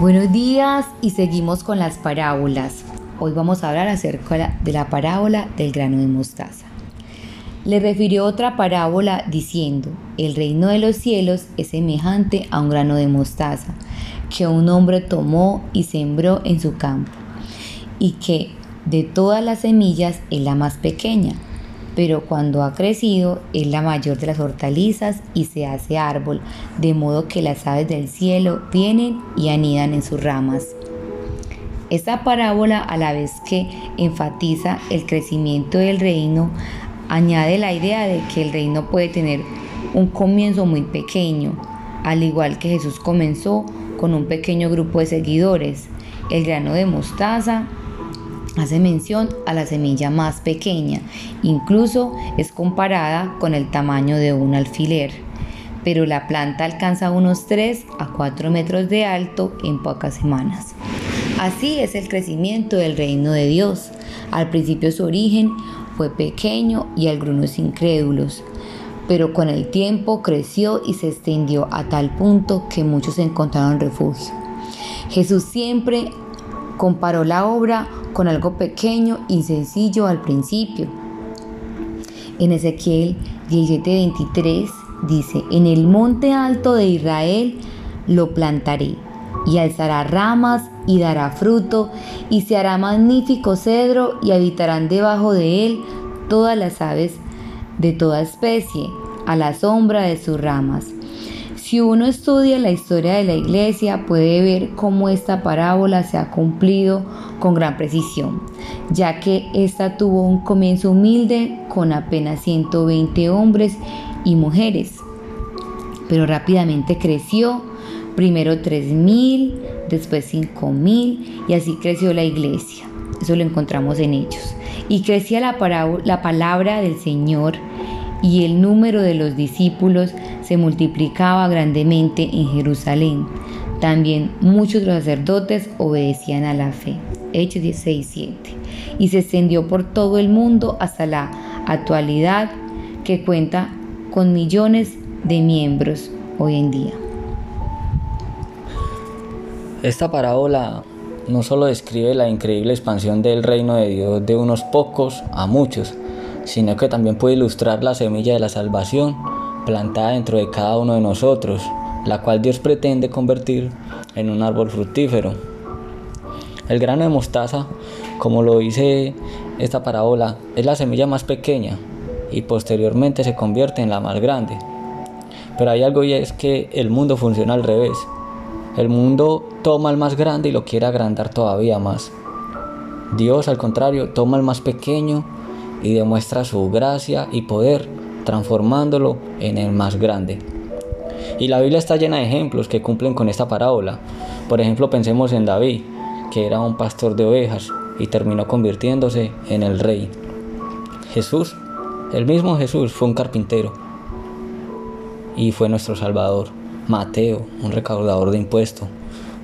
Buenos días y seguimos con las parábolas. Hoy vamos a hablar acerca de la parábola del grano de mostaza. Le refirió otra parábola diciendo, el reino de los cielos es semejante a un grano de mostaza que un hombre tomó y sembró en su campo, y que de todas las semillas es la más pequeña, pero cuando ha crecido es la mayor de las hortalizas y se hace árbol, de modo que las aves del cielo vienen y anidan en sus ramas. Esta parábola, a la vez que enfatiza el crecimiento del reino, añade la idea de que el reino puede tener un comienzo muy pequeño, al igual que Jesús comenzó con un pequeño grupo de seguidores. El grano de mostaza hace mención a la semilla más pequeña, incluso es comparada con el tamaño de un alfiler, pero la planta alcanza unos 3 a 4 metros de alto en pocas semanas. Así es el crecimiento del reino de Dios. Al principio su origen fue pequeño y algunos incrédulos, pero con el tiempo creció y se extendió a tal punto que muchos encontraron refugio. Jesús siempre comparó la obra con algo pequeño y sencillo al principio. En Ezequiel 17:23 dice, en el monte alto de Israel lo plantaré y alzará ramas y dará fruto y se hará magnífico cedro y habitarán debajo de él todas las aves de toda especie a la sombra de sus ramas. Si uno estudia la historia de la iglesia puede ver cómo esta parábola se ha cumplido con gran precisión, ya que esta tuvo un comienzo humilde con apenas 120 hombres y mujeres, pero rápidamente creció, primero 3.000, después 5.000 y así creció la iglesia. Eso lo encontramos en Hechos. Y crecía la palabra del Señor y el número de los discípulos se multiplicaba grandemente en Jerusalén. También muchos de los sacerdotes obedecían a la fe. Hechos 16, Y se extendió por todo el mundo hasta la actualidad que cuenta con millones de miembros hoy en día. Esta parábola no solo describe la increíble expansión del reino de Dios de unos pocos a muchos, sino que también puede ilustrar la semilla de la salvación plantada dentro de cada uno de nosotros, la cual Dios pretende convertir en un árbol fructífero. El grano de mostaza, como lo dice esta parábola, es la semilla más pequeña y posteriormente se convierte en la más grande. Pero hay algo y es que el mundo funciona al revés. El mundo toma al más grande y lo quiere agrandar todavía más. Dios, al contrario, toma al más pequeño y demuestra su gracia y poder transformándolo en el más grande. Y la Biblia está llena de ejemplos que cumplen con esta parábola. Por ejemplo, pensemos en David, que era un pastor de ovejas y terminó convirtiéndose en el rey. Jesús, el mismo Jesús, fue un carpintero y fue nuestro Salvador. Mateo, un recaudador de impuestos.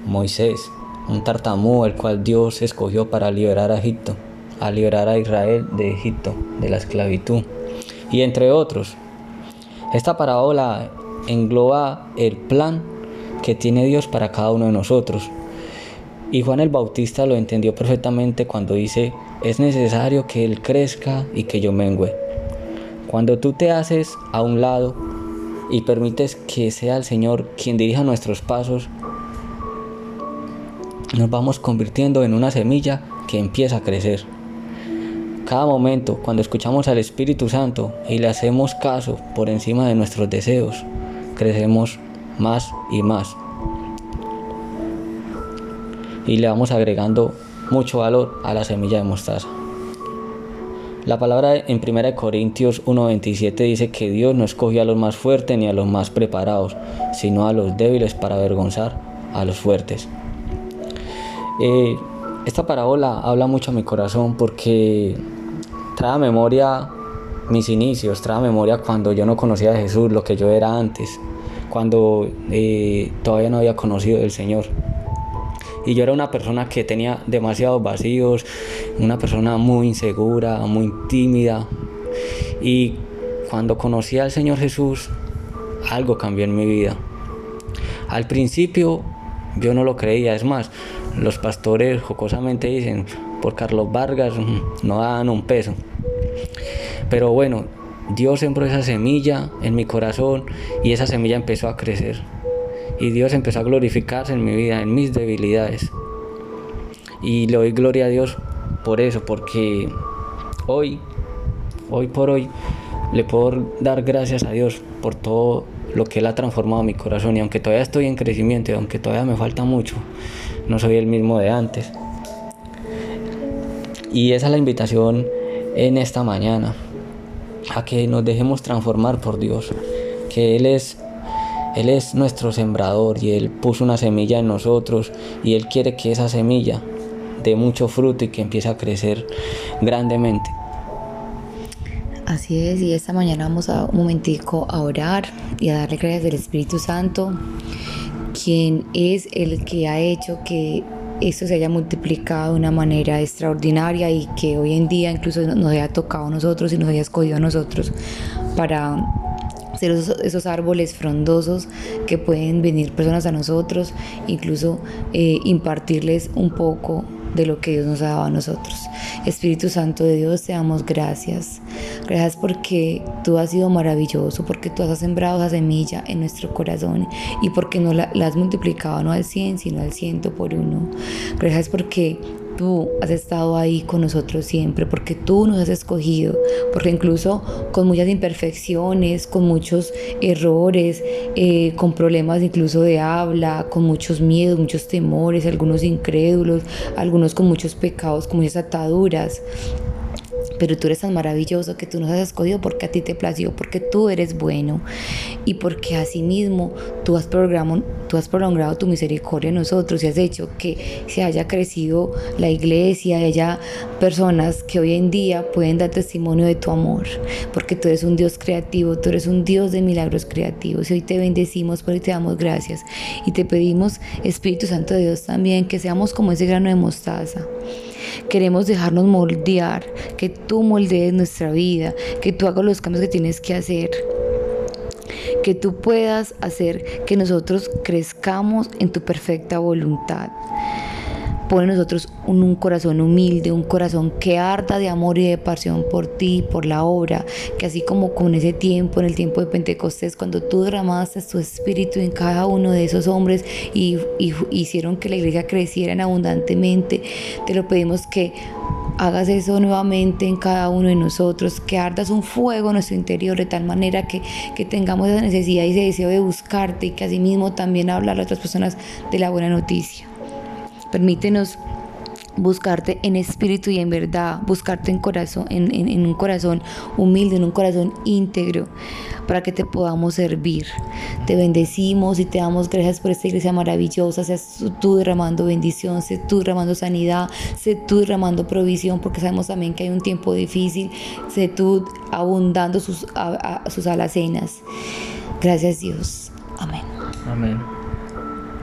Moisés, un tartamudo el cual Dios escogió para liberar a Egipto a liberar a Israel de Egipto, de la esclavitud, y entre otros. Esta parábola engloba el plan que tiene Dios para cada uno de nosotros. Y Juan el Bautista lo entendió perfectamente cuando dice, es necesario que Él crezca y que yo mengüe. Cuando tú te haces a un lado y permites que sea el Señor quien dirija nuestros pasos, nos vamos convirtiendo en una semilla que empieza a crecer. Cada momento, cuando escuchamos al Espíritu Santo y le hacemos caso por encima de nuestros deseos, crecemos más y más. Y le vamos agregando mucho valor a la semilla de mostaza. La palabra en 1 Corintios 1:27 dice que Dios no escogió a los más fuertes ni a los más preparados, sino a los débiles para avergonzar a los fuertes. Eh, esta parábola habla mucho a mi corazón porque trae a memoria mis inicios, trae a memoria cuando yo no conocía a Jesús, lo que yo era antes, cuando eh, todavía no había conocido al Señor. Y yo era una persona que tenía demasiados vacíos, una persona muy insegura, muy tímida. Y cuando conocí al Señor Jesús, algo cambió en mi vida. Al principio Yo no lo creía, es más, los pastores jocosamente dicen, por Carlos Vargas mm, no dan un peso. Pero bueno, Dios sembró esa semilla en mi corazón y esa semilla empezó a crecer. Y Dios empezó a glorificarse en mi vida, en mis debilidades. Y le doy gloria a Dios por eso, porque hoy, hoy por hoy, le puedo dar gracias a Dios por todo lo que Él ha transformado mi corazón. Y aunque todavía estoy en crecimiento y aunque todavía me falta mucho, no soy el mismo de antes. Y esa es la invitación en esta mañana, a que nos dejemos transformar por Dios, que Él es, Él es nuestro sembrador y Él puso una semilla en nosotros y Él quiere que esa semilla dé mucho fruto y que empiece a crecer grandemente. Así es, y esta mañana vamos a un momentico a orar y a darle gracias al Espíritu Santo, quien es el que ha hecho que esto se haya multiplicado de una manera extraordinaria y que hoy en día incluso nos haya tocado a nosotros y nos haya escogido a nosotros para ser esos, árboles frondosos que pueden venir personas a nosotros, incluso eh, impartirles un poco de lo que Dios nos ha dado a nosotros. Espíritu Santo de Dios, te damos gracias. Gracias porque tú has sido maravilloso, porque tú has sembrado esa semilla en nuestro corazón y porque no la, has multiplicado no al 100, sino al ciento por uno. Gracias porque tú has estado ahí con nosotros siempre, porque tú nos has escogido, porque incluso con muchas imperfecciones, con muchos errores, eh, con problemas incluso de habla, con muchos miedos, muchos temores, algunos incrédulos, algunos con muchos pecados, con muchas ataduras, pero tú eres tan maravilloso que tú nos has escogido porque a ti te plació, porque tú eres bueno y porque asimismo tú has, programado, tú has prolongado tu misericordia en nosotros y has hecho que se haya crecido la iglesia, haya personas que hoy en día pueden dar testimonio de tu amor, porque tú eres un Dios creativo, tú eres un Dios de milagros creativos y hoy te bendecimos, por hoy te damos gracias y te pedimos, Espíritu Santo de Dios también, que seamos como ese grano de mostaza Queremos dejarnos moldear, que tú moldees nuestra vida, que tú hagas los cambios que tienes que hacer que tú puedas hacer que nosotros crezcamos en tu perfecta voluntad. Pon en nosotros un, corazón humilde, un corazón que arda de amor y de pasión por ti, por la obra, que así como con ese tiempo, en el tiempo de Pentecostés, cuando tú derramaste tu espíritu en cada uno de esos hombres y, y hicieron que la iglesia creciera abundantemente, te lo pedimos que hagas eso nuevamente en cada uno de nosotros, que ardas un fuego en nuestro interior de tal manera que, que tengamos esa necesidad y ese deseo de buscarte y que asimismo también hablar a otras personas de la buena noticia. Permítenos buscarte en espíritu y en verdad, buscarte en corazón, en, un corazón humilde, en un corazón íntegro, para que te podamos servir. Te bendecimos y te damos gracias por esta iglesia maravillosa. Seas tú derramando bendición, sé tú derramando sanidad, sé tú derramando provisión, porque sabemos también que hay un tiempo difícil. Sé tú abundando sus, sus alacenas. Gracias Dios. Amén. Amén.